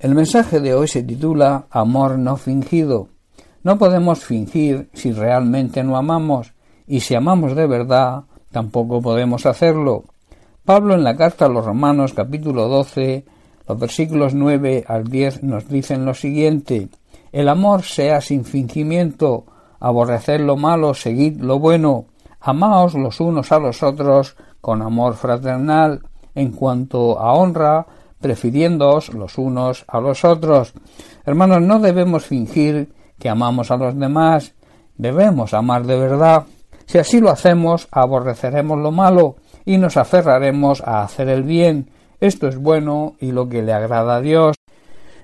El mensaje de hoy se titula Amor no fingido. No podemos fingir si realmente no amamos, y si amamos de verdad, tampoco podemos hacerlo. Pablo en la carta a los Romanos capítulo 12, los versículos 9 al 10 nos dicen lo siguiente El amor sea sin fingimiento, aborreced lo malo, seguid lo bueno, amaos los unos a los otros con amor fraternal, en cuanto a honra, prefiriéndoos los unos a los otros. Hermanos, no debemos fingir que amamos a los demás, debemos amar de verdad. Si así lo hacemos, aborreceremos lo malo y nos aferraremos a hacer el bien. Esto es bueno y lo que le agrada a Dios.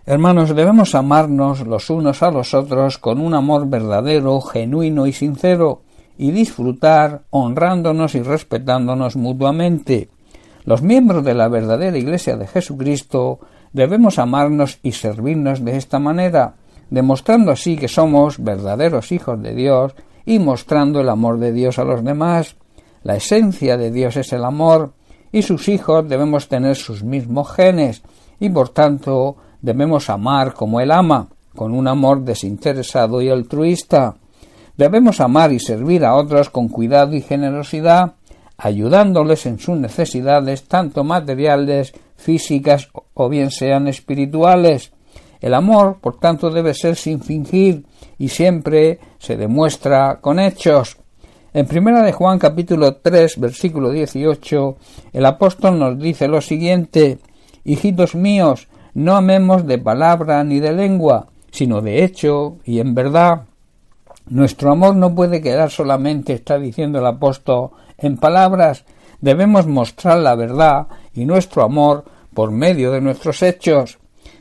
Hermanos, debemos amarnos los unos a los otros con un amor verdadero, genuino y sincero, y disfrutar honrándonos y respetándonos mutuamente. Los miembros de la verdadera Iglesia de Jesucristo debemos amarnos y servirnos de esta manera, demostrando así que somos verdaderos hijos de Dios y mostrando el amor de Dios a los demás. La esencia de Dios es el amor, y sus hijos debemos tener sus mismos genes, y por tanto debemos amar como Él ama, con un amor desinteresado y altruista. Debemos amar y servir a otros con cuidado y generosidad, ayudándoles en sus necesidades, tanto materiales, físicas o bien sean espirituales. El amor, por tanto, debe ser sin fingir y siempre se demuestra con hechos. En primera de Juan capítulo 3 versículo 18 el apóstol nos dice lo siguiente Hijitos míos, no amemos de palabra ni de lengua, sino de hecho y en verdad. Nuestro amor no puede quedar solamente, está diciendo el apóstol, en palabras, debemos mostrar la verdad y nuestro amor por medio de nuestros hechos.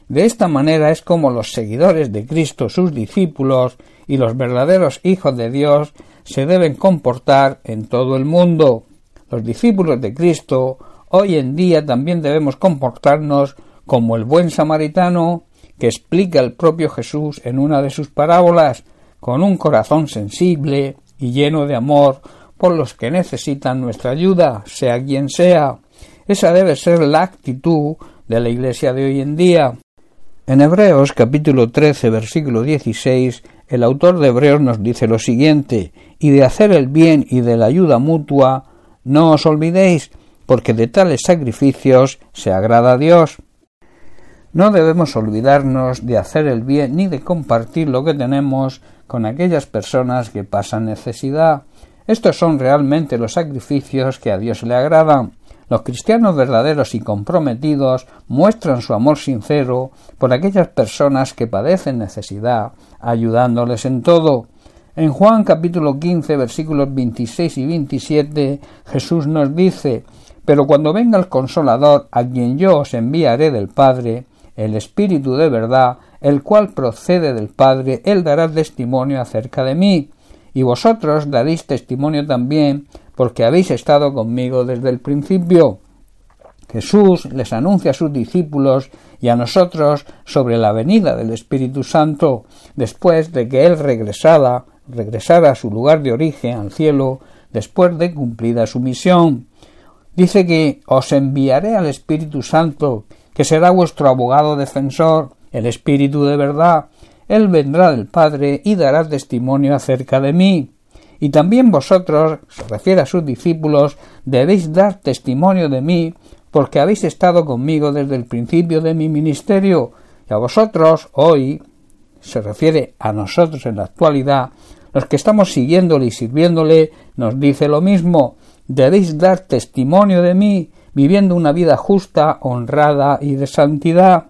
De esta manera es como los seguidores de Cristo, sus discípulos y los verdaderos hijos de Dios se deben comportar en todo el mundo. Los discípulos de Cristo hoy en día también debemos comportarnos como el buen samaritano que explica el propio Jesús en una de sus parábolas, con un corazón sensible y lleno de amor por los que necesitan nuestra ayuda, sea quien sea. Esa debe ser la actitud de la Iglesia de hoy en día. En Hebreos capítulo 13 versículo 16 el autor de Hebreos nos dice lo siguiente y de hacer el bien y de la ayuda mutua no os olvidéis porque de tales sacrificios se agrada a Dios. No debemos olvidarnos de hacer el bien ni de compartir lo que tenemos con aquellas personas que pasan necesidad. Estos son realmente los sacrificios que a Dios le agradan. Los cristianos verdaderos y comprometidos muestran su amor sincero por aquellas personas que padecen necesidad, ayudándoles en todo. En Juan capítulo 15 versículos 26 y 27 Jesús nos dice Pero cuando venga el consolador a quien yo os enviaré del Padre, el Espíritu de verdad, el cual procede del Padre, él dará testimonio acerca de mí y vosotros daréis testimonio también, porque habéis estado conmigo desde el principio. Jesús les anuncia a sus discípulos y a nosotros sobre la venida del Espíritu Santo, después de que Él regresara, regresara a su lugar de origen, al cielo, después de cumplida su misión. Dice que os enviaré al Espíritu Santo, que será vuestro abogado defensor, el Espíritu de verdad, él vendrá del Padre y dará testimonio acerca de mí. Y también vosotros, se refiere a sus discípulos, debéis dar testimonio de mí, porque habéis estado conmigo desde el principio de mi ministerio, y a vosotros hoy, se refiere a nosotros en la actualidad, los que estamos siguiéndole y sirviéndole, nos dice lo mismo, debéis dar testimonio de mí, viviendo una vida justa, honrada y de santidad.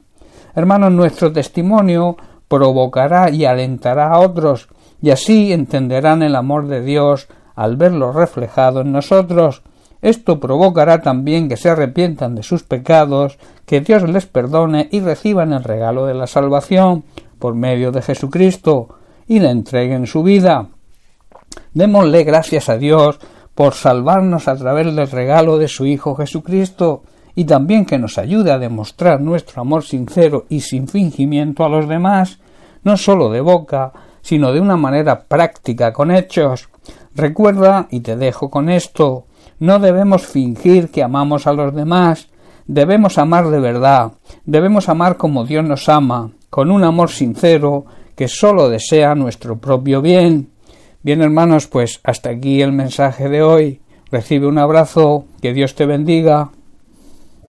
Hermanos, nuestro testimonio provocará y alentará a otros, y así entenderán el amor de Dios al verlo reflejado en nosotros. Esto provocará también que se arrepientan de sus pecados, que Dios les perdone y reciban el regalo de la salvación por medio de Jesucristo y le entreguen su vida. Démosle gracias a Dios por salvarnos a través del regalo de su Hijo Jesucristo y también que nos ayude a demostrar nuestro amor sincero y sin fingimiento a los demás, no sólo de boca, sino de una manera práctica con hechos. Recuerda, y te dejo con esto, no debemos fingir que amamos a los demás, Debemos amar de verdad, debemos amar como Dios nos ama, con un amor sincero que sólo desea nuestro propio bien. Bien hermanos, pues hasta aquí el mensaje de hoy. Recibe un abrazo, que Dios te bendiga.